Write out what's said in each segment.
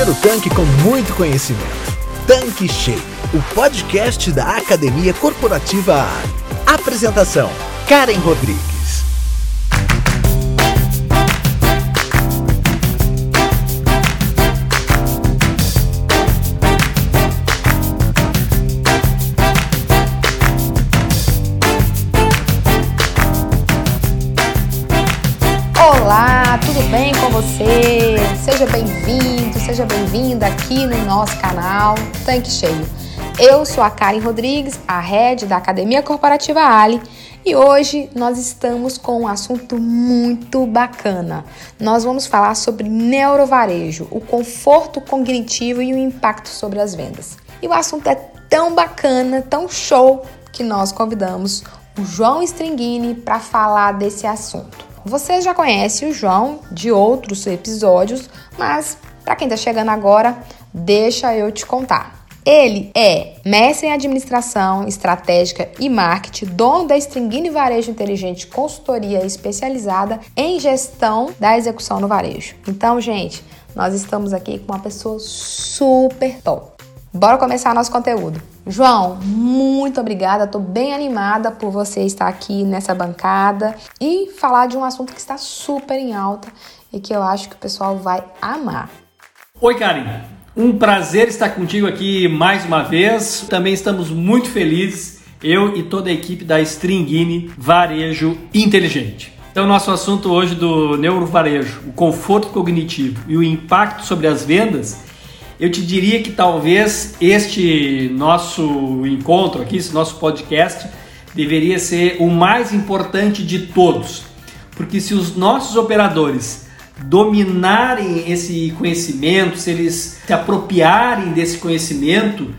encher o tanque com muito conhecimento. Tanque Cheio, o podcast da Academia Corporativa Ali. Apresentação: Karen Rodrigues. Olá, tudo bem com você? Seja bem-vindo, seja bem-vinda aqui no nosso canal Tanque Cheio. Eu sou a Karen Rodrigues, a head da Academia Corporativa Ali, e hoje nós estamos com um assunto muito bacana. Nós vamos falar sobre neurovarejo, o conforto cognitivo e o impacto sobre as vendas. E o assunto é tão bacana, tão show, que nós convidamos o João Stringini para falar desse assunto. Você já conhece o João de outros episódios, mas para quem está chegando agora, deixa eu te contar. Ele é mestre em administração estratégica e marketing, dono da Stringini Varejo Inteligente, consultoria especializada em gestão da execução no varejo. Então, gente, nós estamos aqui com uma pessoa super top. Bora começar nosso conteúdo. João, muito obrigada. Estou bem animada por você estar aqui nessa bancada e falar de um assunto que está super em alta e que eu acho que o pessoal vai amar. Oi, Karen. Um prazer estar contigo aqui mais uma vez. Também estamos muito felizes, eu e toda a equipe da Stringini Varejo Inteligente. Então, nosso assunto hoje do neurovarejo, o conforto cognitivo e o impacto sobre as vendas eu te diria que talvez este nosso encontro aqui, esse nosso podcast, deveria ser o mais importante de todos. Porque se os nossos operadores dominarem esse conhecimento, se eles se apropriarem desse conhecimento,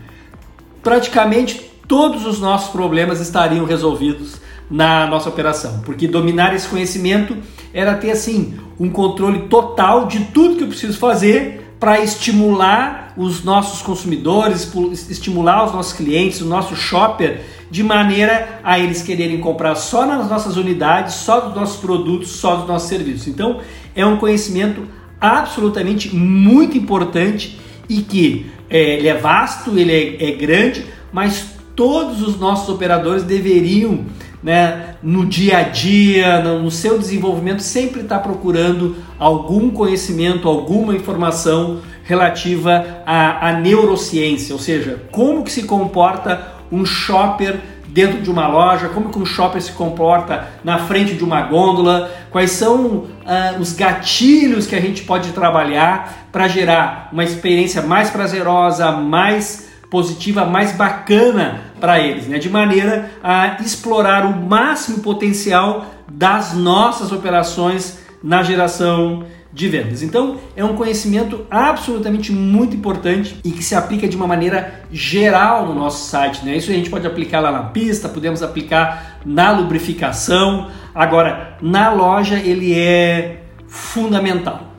praticamente todos os nossos problemas estariam resolvidos na nossa operação. Porque dominar esse conhecimento era ter assim um controle total de tudo que eu preciso fazer para estimular os nossos consumidores, estimular os nossos clientes, o nosso shopper, de maneira a eles quererem comprar só nas nossas unidades, só dos nossos produtos, só dos nossos serviços. Então, é um conhecimento absolutamente muito importante e que é, ele é vasto, ele é, é grande, mas todos os nossos operadores deveriam né, no dia a dia, no seu desenvolvimento, sempre está procurando algum conhecimento, alguma informação relativa à, à, neurociência, ou seja, como que se comporta um shopper dentro de uma loja, como que um shopper se comporta na frente de uma gôndola, quais são uh, os gatilhos que a gente pode trabalhar para gerar uma experiência mais prazerosa, mais positiva, mais bacana para eles, né? de maneira a explorar o máximo potencial das nossas operações na geração de vendas. Então, é um conhecimento absolutamente muito importante e que se aplica de uma maneira geral no nosso site. Né? Isso a gente pode aplicar lá na pista, podemos aplicar na lubrificação. Agora, na loja, ele é fundamental.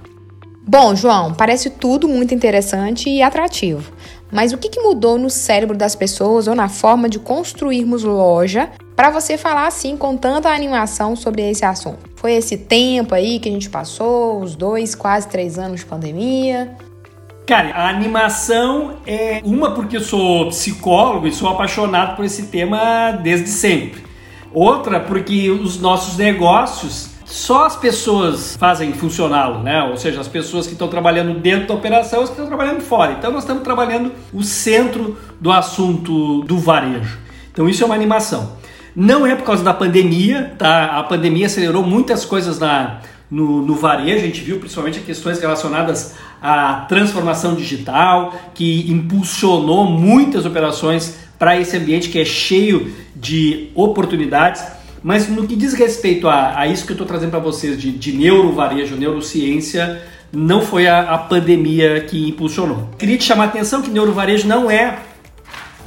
Bom, João, parece tudo muito interessante e atrativo. Mas o que, mudou no cérebro das pessoas ou na forma de construirmos loja para você falar assim com tanta animação sobre esse assunto? Foi esse tempo aí que a gente passou, os dois, quase três anos de pandemia? Cara, a animação é uma porque eu sou psicólogo e sou apaixonado por esse tema desde sempre. Outra porque os nossos negócios só as pessoas fazem funcioná-lo, né? Ou seja, as pessoas que estão trabalhando dentro da operação as que estão trabalhando fora. Então nós estamos trabalhando o centro do assunto do varejo. Então isso é uma animação. Não é por causa da pandemia, tá? A pandemia acelerou muitas coisas na, no, no, varejo, a gente viu principalmente questões relacionadas à transformação digital, que impulsionou muitas operações para esse ambiente que é cheio de oportunidades. Mas no que diz respeito a, a isso que eu estou trazendo para vocês de, de neurovarejo, neurociência, não foi a, a, pandemia que impulsionou. Queria te chamar a atenção que neurovarejo não é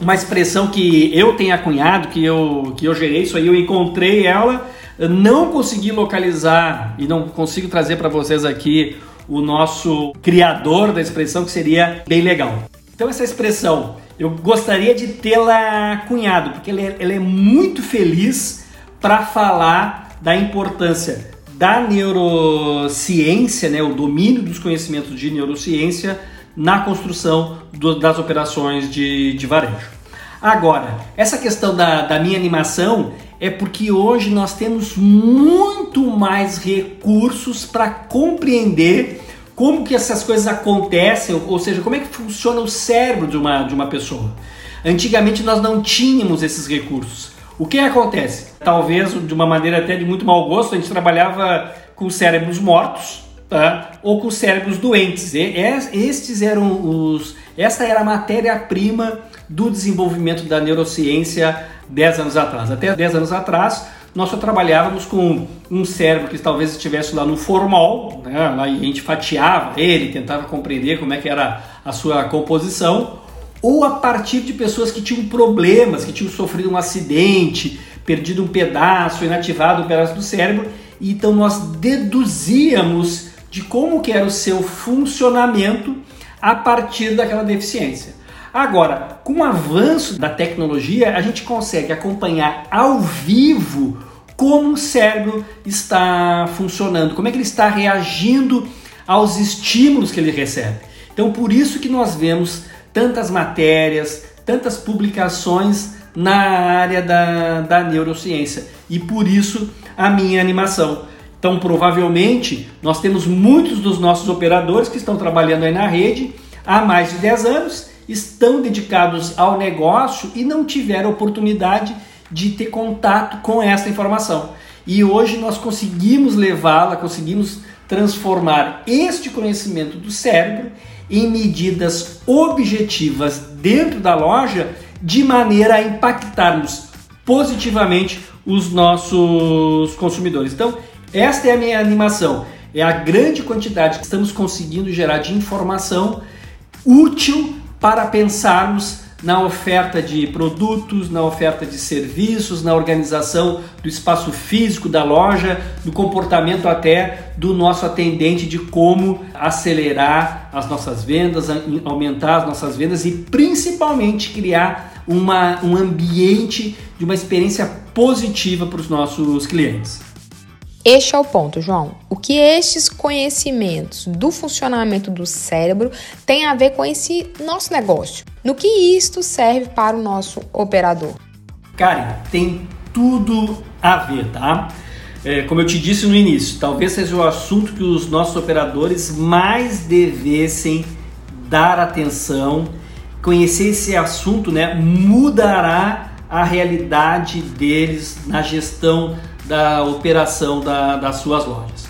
uma expressão que eu tenha cunhado, que eu, que eu gerei, isso aí eu encontrei ela, não consegui localizar e não consigo trazer para vocês aqui o nosso criador da expressão, que seria bem legal. Então essa expressão, eu gostaria de tê-la cunhado, porque ela é, ela é muito feliz para falar da importância da neurociência, né, o domínio dos conhecimentos de neurociência na construção do, das operações de, de varejo. Agora, essa questão da, da minha animação é porque hoje nós temos muito mais recursos para compreender como que essas coisas acontecem, ou seja, como é que funciona o cérebro de uma, de uma pessoa. Antigamente nós não tínhamos esses recursos. O que acontece? Talvez de uma maneira até de muito mau gosto, a gente trabalhava com cérebros mortos, tá? ou com cérebros doentes. Estes eram os, essa era a matéria-prima do desenvolvimento da neurociência 10 anos atrás. Até 10 anos atrás, nós só trabalhávamos com um cérebro que talvez estivesse lá no formol, né? lá a gente fatiava ele, tentava compreender como é que era a sua composição, ou a partir de pessoas que tinham problemas, que tinham sofrido um acidente, perdido um pedaço, inativado um pedaço do cérebro, então nós deduzíamos de como que era o seu funcionamento a partir daquela deficiência. Agora, com o avanço da tecnologia, a gente consegue acompanhar ao vivo como o cérebro está funcionando, como é que ele está reagindo aos estímulos que ele recebe. Então, por isso que nós vemos tantas matérias, tantas publicações na área da, da neurociência e por isso a minha animação. Então, provavelmente, nós temos muitos dos nossos operadores que estão trabalhando aí na rede há mais de 10 anos, estão dedicados ao negócio e não tiveram oportunidade de ter contato com essa informação. E hoje nós conseguimos levá-la, conseguimos transformar este conhecimento do cérebro em medidas objetivas dentro da loja de maneira a impactarmos positivamente os nossos consumidores. Então, esta é a minha animação. É a grande quantidade que estamos conseguindo gerar de informação útil para pensarmos na oferta de produtos, na oferta de serviços, na organização do espaço físico da loja, no comportamento até do nosso atendente de como acelerar as nossas vendas, aumentar as nossas vendas e principalmente criar uma, um ambiente de uma experiência positiva para os nossos clientes. Este é o ponto, João. O que estes conhecimentos do funcionamento do cérebro têm a ver com esse nosso negócio? No que isto serve para o nosso operador? Karen, tem tudo a ver, tá? É, como eu te disse no início, talvez seja o assunto que os nossos operadores mais devessem dar atenção. Conhecer esse assunto né, mudará a realidade deles na gestão da operação da, das suas lojas.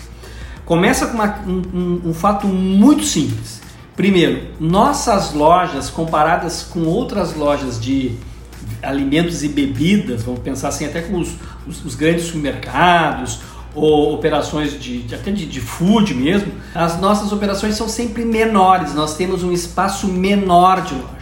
Começa com uma, um, um, fato muito simples. Primeiro, nossas lojas, comparadas com outras lojas de alimentos e bebidas, vamos pensar assim, até com os, os, os grandes supermercados ou operações de, de até de, de, food mesmo, as nossas operações são sempre menores, nós temos um espaço menor de loja.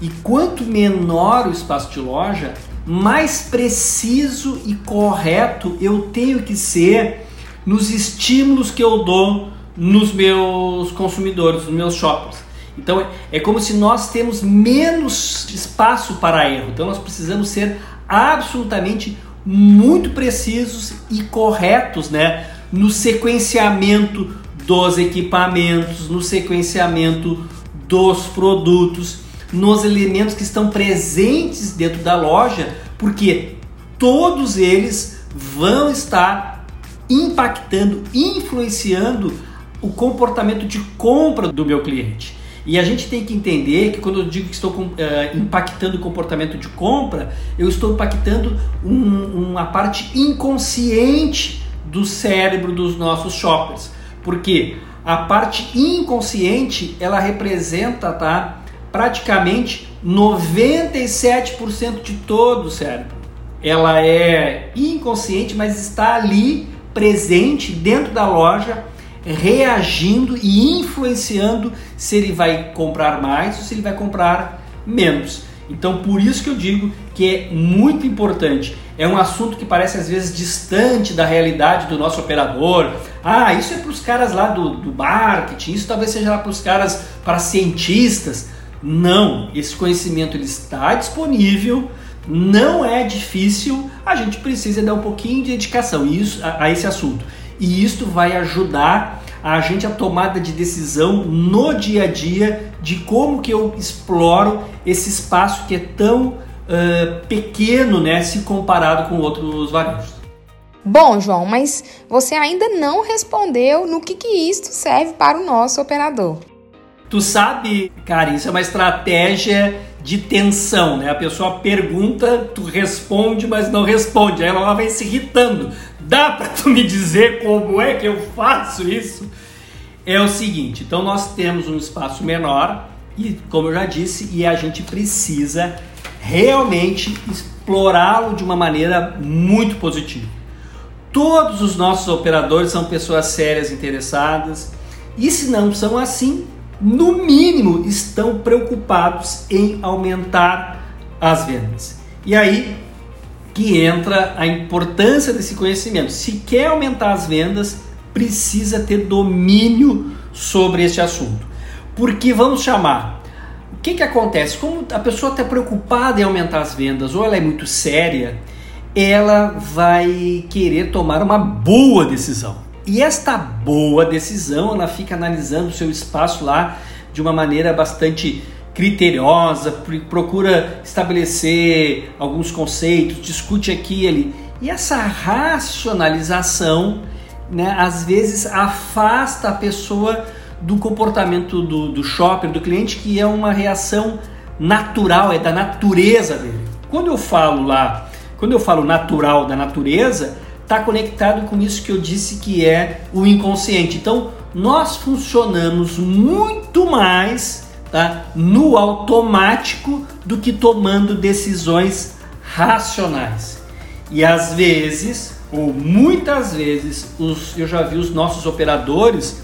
E quanto menor o espaço de loja, mais preciso e correto eu tenho que ser nos estímulos que eu dou nos meus consumidores, nos meus shoppers. Então é, como se nós temos menos espaço para erro. Então nós precisamos ser absolutamente muito precisos e corretos, né, no sequenciamento dos equipamentos, no sequenciamento dos produtos nos elementos que estão presentes dentro da loja, porque todos eles vão estar impactando, influenciando o comportamento de compra do meu cliente. E a gente tem que entender que quando eu digo que estou uh, impactando o comportamento de compra, eu estou impactando um, uma parte inconsciente do cérebro dos nossos shoppers. Porque a parte inconsciente ela representa tá, praticamente 97% de todo o cérebro. Ela é inconsciente, mas está ali presente dentro da loja, reagindo e influenciando se ele vai comprar mais ou se ele vai comprar menos. Então, por isso que eu digo que é muito importante. É um assunto que parece às vezes distante da realidade do nosso operador. Ah, isso é para os caras lá do, do marketing, isso talvez seja lá para os caras, para cientistas. Não, esse conhecimento ele está disponível, não é difícil, a gente precisa dar um pouquinho de dedicação isso, a, a esse assunto. E isto vai ajudar a gente a tomada de decisão no dia a dia de como que eu exploro esse espaço que é tão uh, pequeno, né, se comparado com outros varejos. Bom, João, mas você ainda não respondeu no que, que isto serve para o nosso operador. Tu sabe, cara, isso é uma estratégia de tensão, né? A pessoa pergunta, tu responde, mas não responde. Aí ela vai se irritando. Dá para tu me dizer como é que eu faço isso? É o seguinte, então nós temos um espaço menor e, como eu já disse, e a gente precisa realmente explorá-lo de uma maneira muito positiva. Todos os nossos operadores são pessoas sérias interessadas e se não são assim, no mínimo estão preocupados em aumentar as vendas. E aí que entra a importância desse conhecimento. Se quer aumentar as vendas, precisa ter domínio sobre esse assunto. Porque vamos chamar, o que, que acontece? Como a pessoa está preocupada em aumentar as vendas ou ela é muito séria, ela vai querer tomar uma boa decisão. E esta boa decisão, ela fica analisando o seu espaço lá de uma maneira bastante criteriosa, procura estabelecer alguns conceitos, discute aqui e ali. E essa racionalização, né, às vezes afasta a pessoa do comportamento do, do shopper, do cliente, que é uma reação natural, é da natureza dele. Quando eu falo lá, quando eu falo natural da natureza, está conectado com isso que eu disse que é o inconsciente. Então, nós funcionamos muito mais tá, no automático do que tomando decisões racionais. E às vezes, ou muitas vezes, os, eu já vi os nossos operadores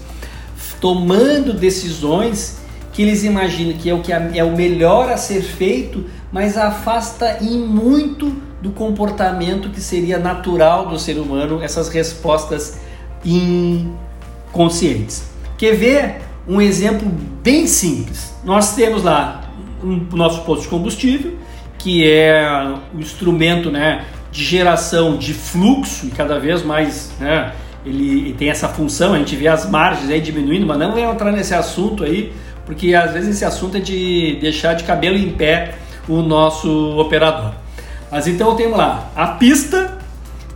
tomando decisões que eles imaginam que é o que é o melhor a ser feito, mas afasta em muito do comportamento que seria natural do ser humano, essas respostas inconscientes. Quer ver um exemplo bem simples? Nós temos lá o um, nosso posto de combustível, que é o instrumento né, de geração de fluxo e cada vez mais né, ele, ele tem essa função, a gente vê as margens aí diminuindo, mas não vou entrar nesse assunto aí, porque às vezes esse assunto é de deixar de cabelo em pé o nosso operador. Mas então tenho lá a pista,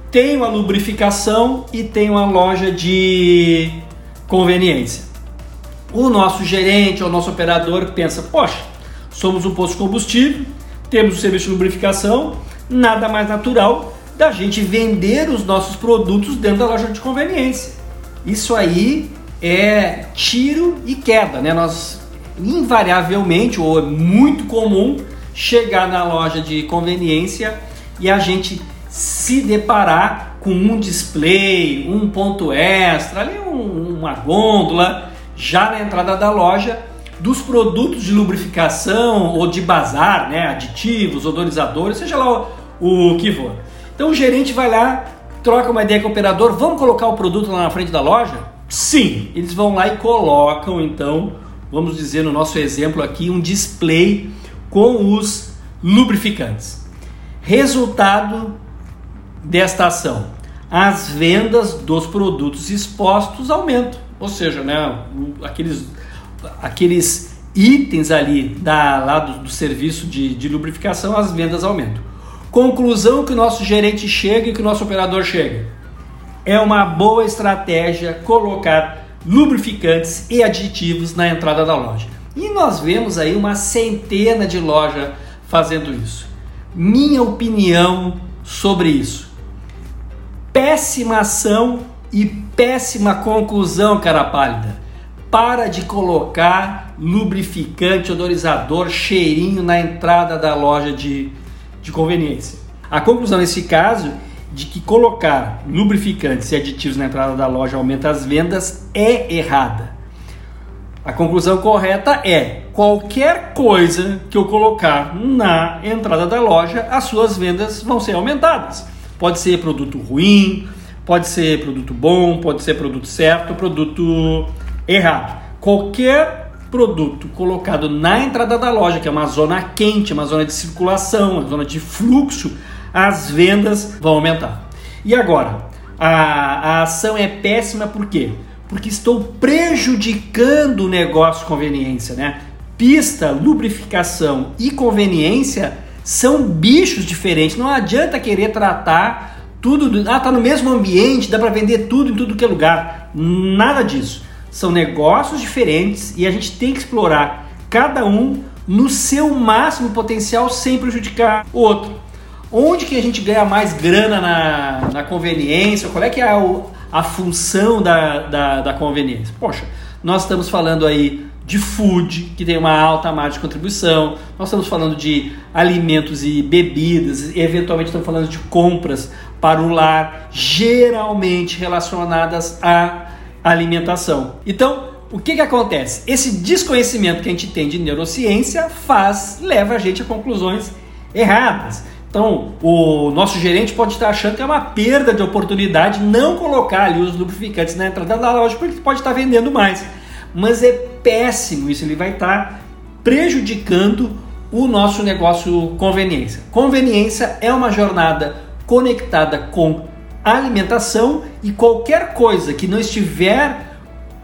tenho a lubrificação e tenho a loja de conveniência. O nosso gerente ou nosso operador pensa: poxa, somos um posto de combustível, temos o serviço de lubrificação, nada mais natural da gente vender os nossos produtos dentro da loja de conveniência. Isso aí é tiro e queda, né? Nós invariavelmente ou é muito comum chegar na loja de conveniência e a gente se deparar com um display, um ponto extra, ali um, uma gôndola, já na entrada da loja, dos produtos de lubrificação ou de bazar, né, aditivos, odorizadores, seja lá o, o que for. Então o gerente vai lá, troca uma ideia com o operador, vamos colocar o produto lá na frente da loja? Sim, eles vão lá e colocam então, vamos dizer no nosso exemplo aqui, um display com os lubrificantes. Resultado desta ação: as vendas dos produtos expostos aumentam, ou seja, né, aqueles, aqueles itens ali da, lá do, do serviço de, de lubrificação, as vendas aumentam. Conclusão que o nosso gerente chega e que o nosso operador chega. É uma boa estratégia colocar lubrificantes e aditivos na entrada da loja. E nós vemos aí uma centena de lojas fazendo isso. Minha opinião sobre isso. Péssima ação e péssima conclusão, cara pálida. Para de colocar lubrificante, odorizador, cheirinho na entrada da loja de, de conveniência. A conclusão nesse caso de que colocar lubrificantes e aditivos na entrada da loja aumenta as vendas é errada. A conclusão correta é: qualquer coisa que eu colocar na entrada da loja, as suas vendas vão ser aumentadas. Pode ser produto ruim, pode ser produto bom, pode ser produto certo, produto errado. Qualquer produto colocado na entrada da loja, que é uma zona quente, uma zona de circulação, uma zona de fluxo, as vendas vão aumentar. E agora, a, a ação é péssima por quê? Porque estou prejudicando o negócio conveniência, né? Pista, lubrificação e conveniência são bichos diferentes. Não adianta querer tratar tudo, do, ah, tá no mesmo ambiente, dá para vender tudo em tudo que é lugar. Nada disso. São negócios diferentes e a gente tem que explorar cada um no seu máximo potencial sem prejudicar o outro. Onde que a gente ganha mais grana na, na conveniência? Qual é que é a, a função da, da, da conveniência? Poxa, nós estamos falando aí de food, que tem uma alta margem de contribuição, nós estamos falando de alimentos e bebidas, e eventualmente estamos falando de compras para o lar, geralmente relacionadas à alimentação. Então, o que, que acontece? Esse desconhecimento que a gente tem de neurociência faz, leva a gente a conclusões erradas. Então, o nosso gerente pode estar achando que é uma perda de oportunidade não colocar ali os lubrificantes na entrada da loja, porque ele pode estar vendendo mais. Mas é péssimo isso, ele vai estar prejudicando o nosso negócio conveniência. Conveniência é uma jornada conectada com alimentação e qualquer coisa que não estiver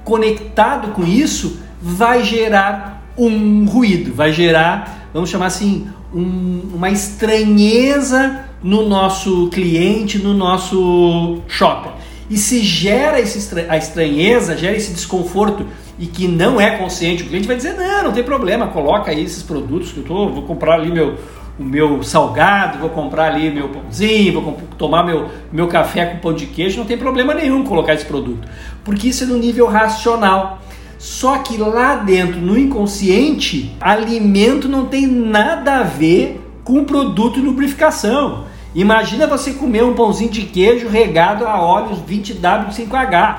conectado com isso vai gerar um ruído, vai gerar, vamos chamar assim, um, uma estranheza no nosso cliente, no nosso shopper. E se gera esse, a estranheza, gera esse desconforto e que não é consciente, o cliente vai dizer: não, não tem problema, coloca aí esses produtos que eu tô, vou comprar ali meu, o meu salgado, vou comprar ali meu pãozinho, vou tomar meu, meu café com pão de queijo, não tem problema nenhum colocar esse produto, porque isso é no nível racional. Só que lá dentro, no inconsciente, alimento não tem nada a ver com produto e lubrificação. Imagina você comer um pãozinho de queijo regado a óleos 20W5H.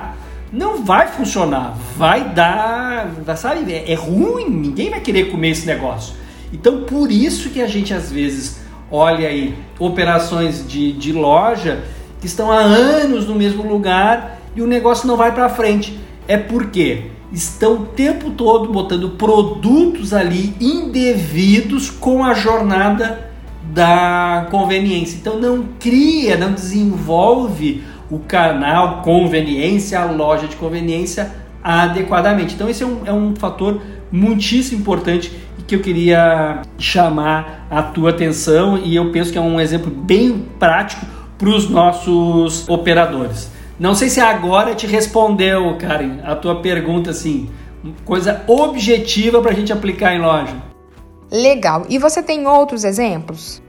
Não vai funcionar, vai dar, sabe, é, é ruim, ninguém vai querer comer esse negócio. Então, por isso que a gente às vezes olha aí operações de, de loja que estão há anos no mesmo lugar e o negócio não vai para frente. É porque estão o tempo todo botando produtos ali indevidos com a jornada da conveniência. Então não cria, não desenvolve o canal conveniência, a loja de conveniência adequadamente. Então esse é um, é um fator muitíssimo importante que eu queria chamar a tua atenção e eu penso que é um exemplo bem prático para os nossos operadores. Não sei se agora te respondeu, Karen, a tua pergunta assim, coisa objetiva para a gente aplicar em loja. Legal. E você tem outros exemplos?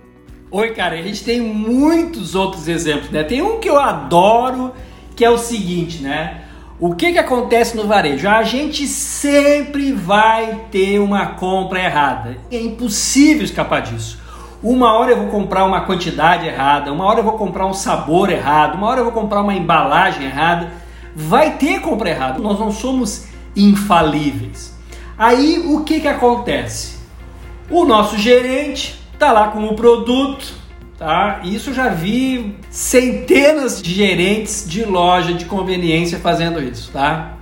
Oi, cara, a gente tem muitos outros exemplos, né? Tem um que eu adoro, que é o seguinte, né? O que, que acontece no varejo? A gente sempre vai ter uma compra errada. É impossível escapar disso. Uma hora eu vou comprar uma quantidade errada, uma hora eu vou comprar um sabor errado, uma hora eu vou comprar uma embalagem errada. Vai ter compra errada. Nós não somos infalíveis. Aí o que, que acontece? O nosso gerente está lá com o produto, Tá? Isso já vi centenas de gerentes de loja de conveniência fazendo isso, tá?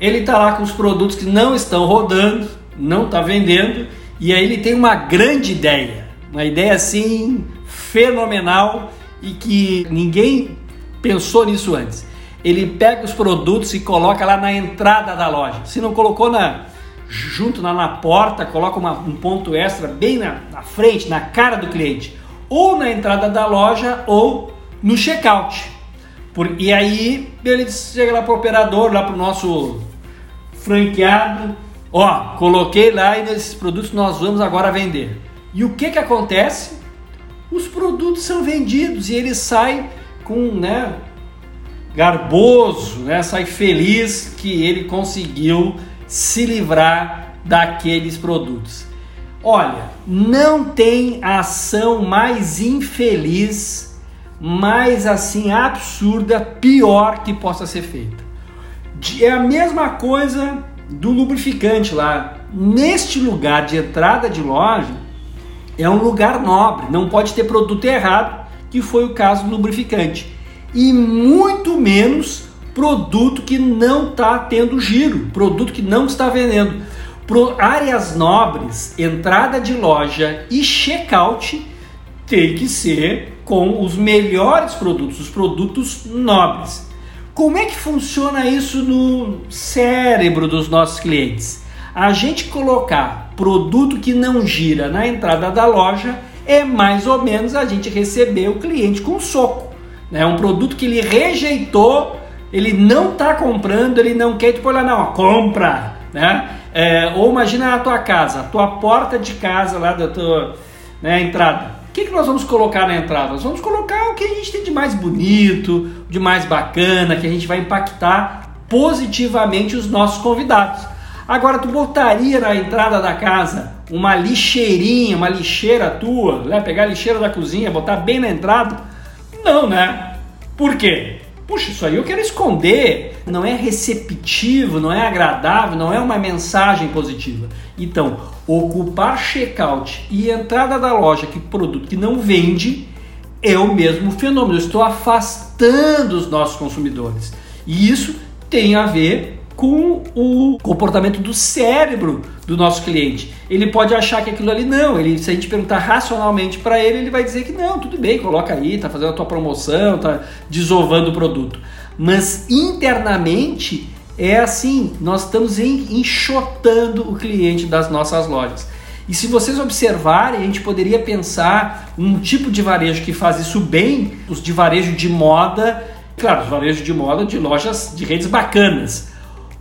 Ele está lá com os produtos que não estão rodando, não está vendendo, e aí ele tem uma grande ideia, uma ideia assim fenomenal e que ninguém pensou nisso antes. Ele pega os produtos e coloca lá na entrada da loja. Se não colocou na junto na, na porta, coloca uma, um ponto extra bem na, na frente, na cara do cliente ou na entrada da loja ou no checkout. Por, e aí ele chega lá para o operador, lá para o nosso franqueado, ó, coloquei lá e nesses produtos nós vamos agora vender. E o que que acontece? Os produtos são vendidos e ele sai com, né, garboso, né, sai feliz que ele conseguiu se livrar daqueles produtos. Olha, não tem ação mais infeliz, mais assim absurda, pior que possa ser feita. É a mesma coisa do lubrificante lá. Neste lugar de entrada de loja, é um lugar nobre, não pode ter produto errado, que foi o caso do lubrificante. E muito menos produto que não está tendo giro, produto que não está vendendo. Pro áreas nobres, entrada de loja e checkout tem que ser com os melhores produtos, os produtos nobres. Como é que funciona isso no cérebro dos nossos clientes? A gente colocar produto que não gira na entrada da loja é mais ou menos a gente receber o cliente com soco. Né? Um produto que ele rejeitou, ele não está comprando, ele não quer, tipo, olha, não, compra. Né? É, ou imagina a tua casa, a tua porta de casa lá da tua né, entrada. O que, que nós vamos colocar na entrada? Nós vamos colocar o que a gente tem de mais bonito, de mais bacana, que a gente vai impactar positivamente os nossos convidados. Agora, tu botaria na entrada da casa uma lixeirinha, uma lixeira tua, né? pegar a lixeira da cozinha, botar bem na entrada? Não, né? Por quê? Puxa, isso aí eu quero esconder. Não é receptivo, não é agradável, não é uma mensagem positiva. Então, ocupar checkout e entrada da loja que produto que não vende é o mesmo fenômeno. Eu estou afastando os nossos consumidores. E isso tem a ver com o comportamento do cérebro do nosso cliente. Ele pode achar que aquilo ali não, ele, se a gente perguntar racionalmente para ele, ele vai dizer que não, tudo bem, coloca aí, tá fazendo a tua promoção, tá desovando o produto. Mas internamente é assim, nós estamos enxotando o cliente das nossas lojas. E se vocês observarem, a gente poderia pensar um tipo de varejo que faz isso bem, os de varejo de moda, claro, os varejos de moda de lojas de redes bacanas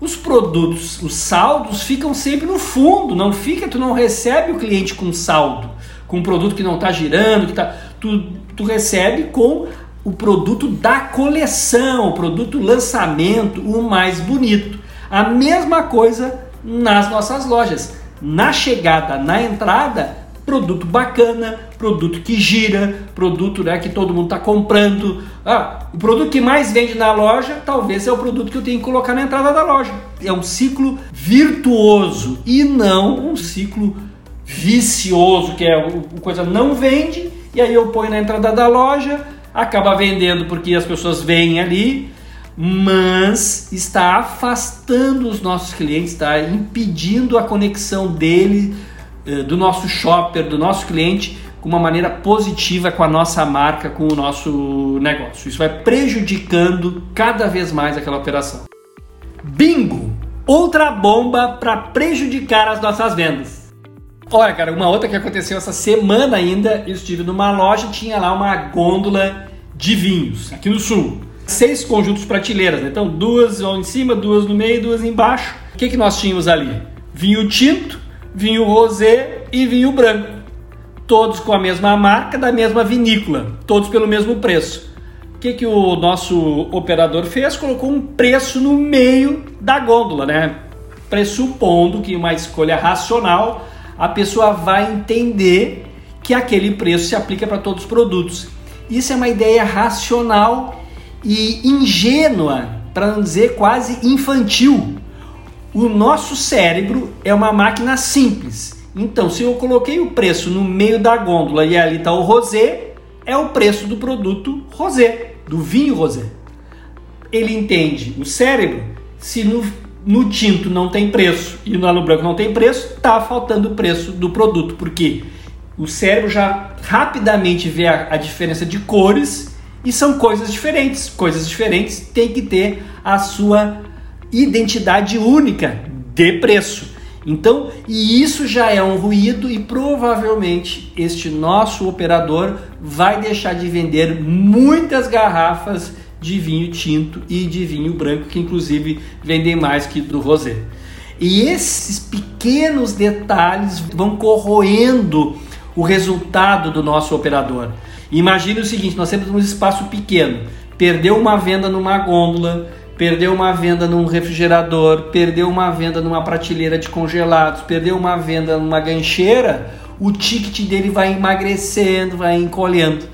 os produtos, os saldos ficam sempre no fundo, não fica, tu não recebe o cliente com saldo, com um produto que não está girando, que tá, tu, tu recebe com o produto da coleção, o produto lançamento, o mais bonito. A mesma coisa nas nossas lojas. Na chegada, na entrada, produto bacana, produto que gira, produto né, que todo mundo está comprando. Ah, o produto que mais vende na loja talvez é o produto que eu tenho que colocar na entrada da loja. É um ciclo virtuoso e não um ciclo vicioso, que é o coisa não vende e aí eu ponho na entrada da loja, acaba vendendo porque as pessoas vêm ali, mas está afastando os nossos clientes, está impedindo a conexão dele do nosso shopper, do nosso cliente, com uma maneira positiva com a nossa marca, com o nosso negócio. Isso vai prejudicando cada vez mais aquela operação. Bingo! Outra bomba para prejudicar as nossas vendas. Olha, cara, uma outra que aconteceu essa semana ainda, eu estive numa loja tinha lá uma gôndola de vinhos, aqui no sul. Seis conjuntos prateleiras, né? então duas em cima, duas no meio, duas embaixo. O que, que nós tínhamos ali? Vinho tinto, vinho rosé e vinho branco. Todos com a mesma marca, da mesma vinícola, todos pelo mesmo preço. O que, que o nosso operador fez? Colocou um preço no meio da gôndola, né? Pressupondo que uma escolha racional, a pessoa vai entender que aquele preço se aplica para todos os produtos. Isso é uma ideia racional e ingênua, para não dizer quase infantil. O nosso cérebro é uma máquina simples. Então, se eu coloquei o preço no meio da gôndola e ali está o rosé, é o preço do produto rosé, do vinho rosé. Ele entende, o cérebro, se no, no tinto não tem preço e no branco não tem preço, está faltando o preço do produto, porque o cérebro já rapidamente vê a, a diferença de cores e são coisas diferentes. Coisas diferentes têm que ter a sua identidade única de preço. Então, e isso já é um ruído e provavelmente este nosso operador vai deixar de vender muitas garrafas de vinho tinto e de vinho branco, que inclusive vendem mais que do rosé. E esses pequenos detalhes vão corroendo o resultado do nosso operador. Imagine o seguinte: nós temos um espaço pequeno, perdeu uma venda numa gôndola, perdeu uma venda num refrigerador, perdeu uma venda numa prateleira de congelados, perdeu uma venda numa gancheira, o ticket dele vai emagrecendo, vai encolhendo.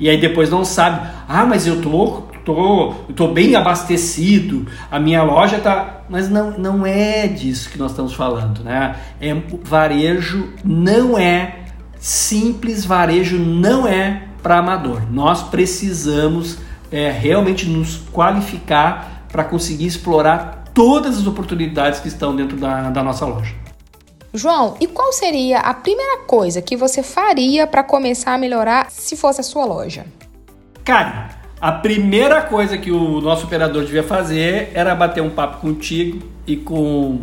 E aí depois não sabe, ah, mas eu tô, tô, tô bem abastecido, a minha loja tá. Mas não, não é disso que nós estamos falando, né? É, varejo não é simples, varejo não é para amador. Nós precisamos é, realmente nos qualificar para conseguir explorar todas as oportunidades que estão dentro da, da nossa loja. João, e qual seria a primeira coisa que você faria para começar a melhorar se fosse a sua loja? Cara, a primeira coisa que o nosso operador devia fazer era bater um papo contigo e com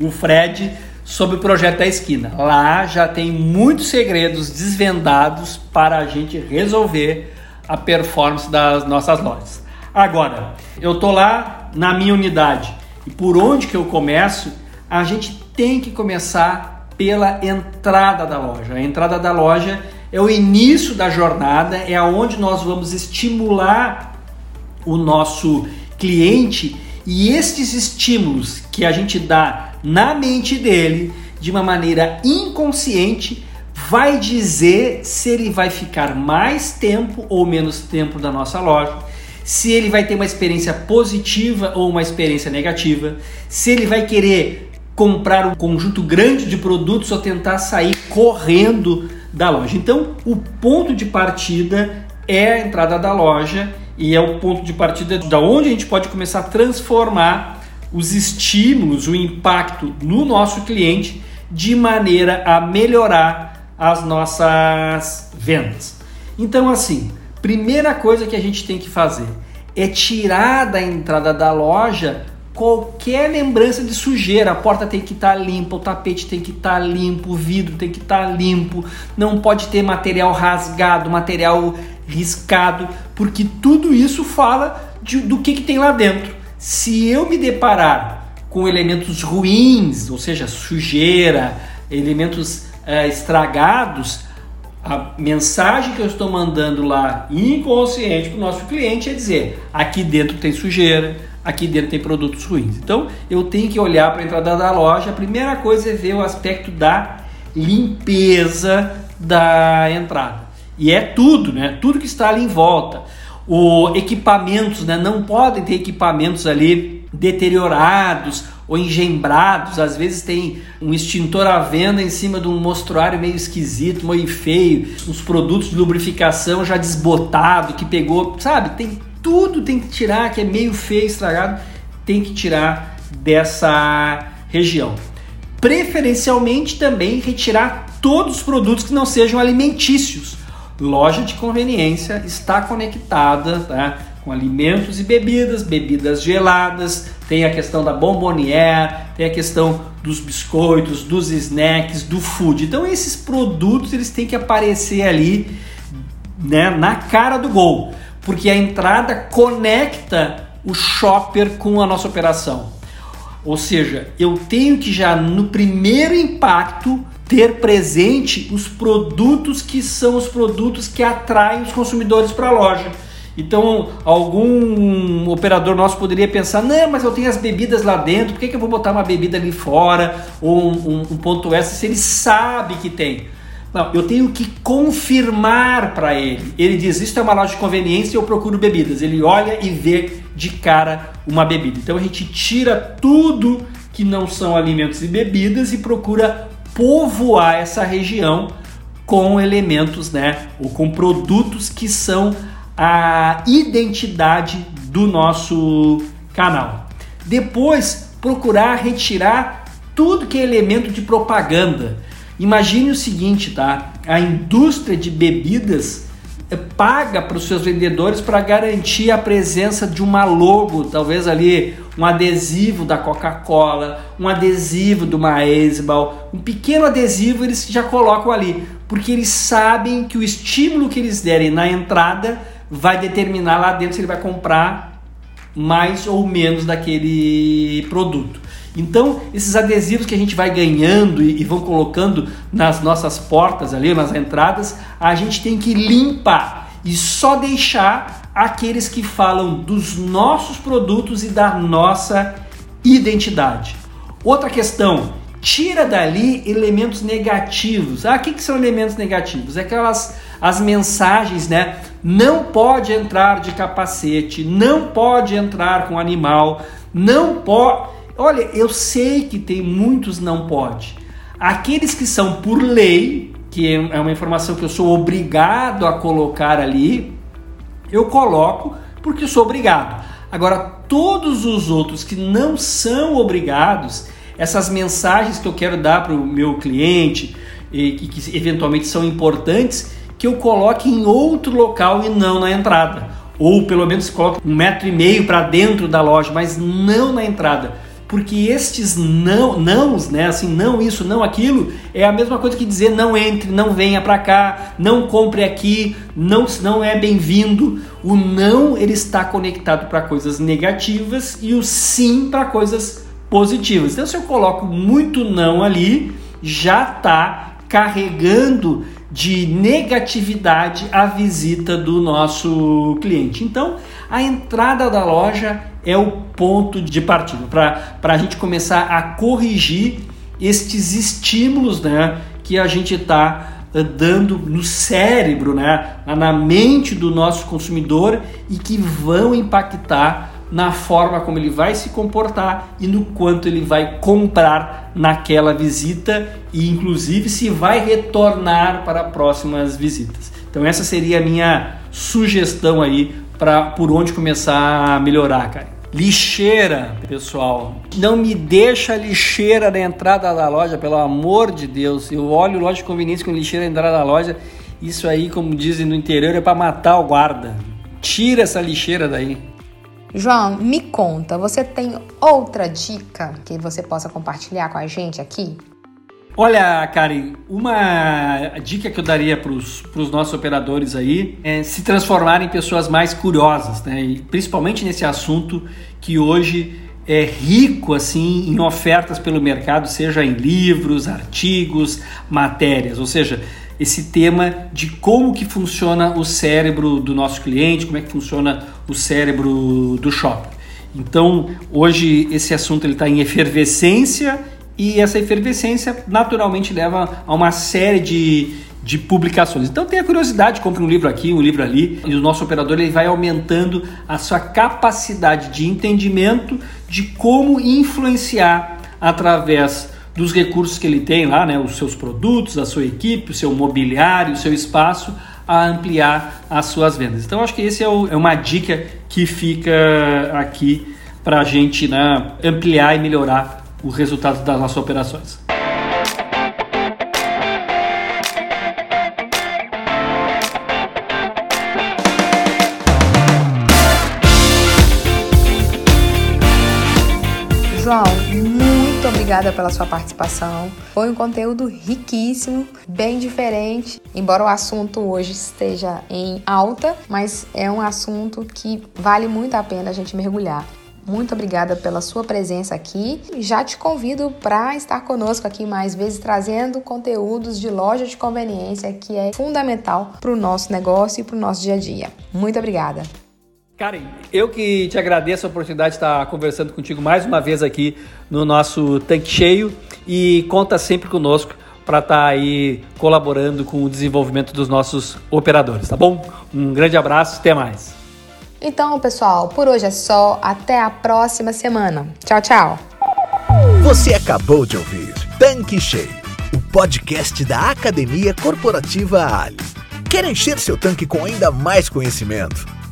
o Fred sobre o projeto da esquina. Lá já tem muitos segredos desvendados para a gente resolver a performance das nossas lojas. Agora, eu tô lá na minha unidade e por onde que eu começo? A gente tem que começar pela entrada da loja. A entrada da loja é o início da jornada, é aonde nós vamos estimular o nosso cliente e estes estímulos que a gente dá na mente dele de uma maneira inconsciente vai dizer se ele vai ficar mais tempo ou menos tempo na nossa loja, se ele vai ter uma experiência positiva ou uma experiência negativa, se ele vai querer comprar um conjunto grande de produtos ou tentar sair correndo da loja. Então, o ponto de partida é a entrada da loja e é o ponto de partida da onde a gente pode começar a transformar os estímulos, o impacto no nosso cliente de maneira a melhorar as nossas vendas. Então, assim, primeira coisa que a gente tem que fazer é tirar da entrada da loja qualquer lembrança de sujeira. A porta tem que estar tá limpa, o tapete tem que estar tá limpo, o vidro tem que estar tá limpo, não pode ter material rasgado, material riscado, porque tudo isso fala de, do que, que tem lá dentro. Se eu me deparar com elementos ruins, ou seja, sujeira, elementos é, estragados, a mensagem que eu estou mandando lá inconsciente para o nosso cliente é dizer: aqui dentro tem sujeira, aqui dentro tem produtos ruins. Então eu tenho que olhar para a entrada da loja. A primeira coisa é ver o aspecto da limpeza da entrada. E é tudo, né? Tudo que está ali em volta. O equipamentos, né? Não podem ter equipamentos ali deteriorados ou engembrados. Às vezes tem um extintor à venda em cima de um mostruário meio esquisito, meio feio, os produtos de lubrificação já desbotado, que pegou, sabe? Tem tudo tem que tirar, que é meio feio, estragado, tem que tirar dessa região. Preferencialmente também retirar todos os produtos que não sejam alimentícios. Loja de conveniência está conectada tá? Com alimentos e bebidas, bebidas geladas, tem a questão da bombonière, tem a questão dos biscoitos, dos snacks, do food. Então esses produtos eles têm que aparecer ali né, na cara do gol porque a entrada conecta o shopper com a nossa operação. Ou seja, eu tenho que já no primeiro impacto ter presente os produtos que são os produtos que atraem os consumidores para a loja. Então, algum operador nosso poderia pensar: não, mas eu tenho as bebidas lá dentro, por que, que eu vou botar uma bebida ali fora ou um, um, um ponto extra se ele sabe que tem? Não, eu tenho que confirmar para ele. Ele diz: Isso é uma loja de conveniência, eu procuro bebidas. Ele olha e vê de cara uma bebida. Então a gente tira tudo que não são alimentos e bebidas e procura povoar essa região com elementos, né, ou com produtos que são a identidade do nosso canal. Depois, procurar retirar tudo que é elemento de propaganda. Imagine o seguinte, tá? A indústria de bebidas eh, paga para os seus vendedores para garantir a presença de uma logo, talvez ali um adesivo da Coca-Cola, um adesivo do Maesbal, um pequeno adesivo eles já colocam ali, porque eles sabem que o estímulo que eles derem na entrada vai determinar lá dentro se ele vai comprar mais ou menos daquele produto. Então, esses adesivos que a gente vai ganhando e, e vão colocando nas nossas portas ali, nas entradas, a gente tem que limpar e só deixar aqueles que falam dos nossos produtos e da nossa identidade. Outra questão, tira dali elementos negativos. Ah, o que, que são elementos negativos? É aquelas as mensagens, né? Não pode entrar de capacete, não pode entrar com animal, não pode Olha, eu sei que tem muitos não pode. Aqueles que são por lei, que é uma informação que eu sou obrigado a colocar ali, eu coloco porque sou obrigado. Agora, todos os outros que não são obrigados, essas mensagens que eu quero dar para o meu cliente e que eventualmente são importantes, que eu coloque em outro local e não na entrada. ou pelo menos coloque um metro e meio para dentro da loja, mas não na entrada porque estes não, nãos, né, assim, não isso, não aquilo, é a mesma coisa que dizer não entre, não venha para cá, não compre aqui, não, não é bem-vindo. O não ele está conectado para coisas negativas e o sim para coisas positivas. Então, se eu coloco muito não ali, já está carregando de negatividade a visita do nosso cliente. Então, a entrada da loja é o ponto de partida para a gente começar a corrigir estes estímulos né, que a gente está eh, dando no cérebro, né, na mente do nosso consumidor e que vão impactar na forma como ele vai se comportar e no quanto ele vai comprar naquela visita e inclusive se vai retornar para próximas visitas. Então essa seria a minha sugestão aí para por onde começar a melhorar, cara. Lixeira, pessoal. Não me deixa lixeira na entrada da loja, pelo amor de Deus. Eu olho loja de conveniência com lixeira na entrada da loja. Isso aí, como dizem no interior, é para matar o guarda. Tira essa lixeira daí. João, me conta, você tem outra dica que você possa compartilhar com a gente aqui? Olha, Karen, uma dica que eu daria para os nossos operadores aí é se transformarem em pessoas mais curiosas, né? E principalmente nesse assunto que hoje é rico assim em ofertas pelo mercado, seja em livros, artigos, matérias, ou seja, esse tema de como que funciona o cérebro do nosso cliente, como é que funciona o cérebro do shopping. Então, hoje esse assunto está em efervescência e essa efervescência naturalmente leva a uma série de, de publicações. Então tenha curiosidade, compre um livro aqui, um livro ali, e o nosso operador ele vai aumentando a sua capacidade de entendimento de como influenciar através dos recursos que ele tem lá, né, os seus produtos, a sua equipe, o seu mobiliário, o seu espaço, a ampliar as suas vendas. Então acho que esse é, o, é uma dica que fica aqui para a gente né, ampliar e melhorar o resultado das nossas operações. Obrigada pela sua participação. Foi um conteúdo riquíssimo, bem diferente. Embora o assunto hoje esteja em alta, mas é um assunto que vale muito a pena a gente mergulhar. Muito obrigada pela sua presença aqui já te convido para estar conosco aqui mais vezes trazendo conteúdos de loja de conveniência que é fundamental para o nosso negócio e para o nosso dia a dia. Muito obrigada. Karen, eu que te agradeço a oportunidade de estar conversando contigo mais uma vez aqui no nosso tanque cheio e conta sempre conosco para estar aí colaborando com o desenvolvimento dos nossos operadores, tá bom? Um grande abraço, até mais. Então, pessoal, por hoje é só. Até a próxima semana. Tchau, tchau. Você acabou de ouvir Tanque Cheio, o podcast da Academia Corporativa Ali. Quer encher seu tanque com ainda mais conhecimento?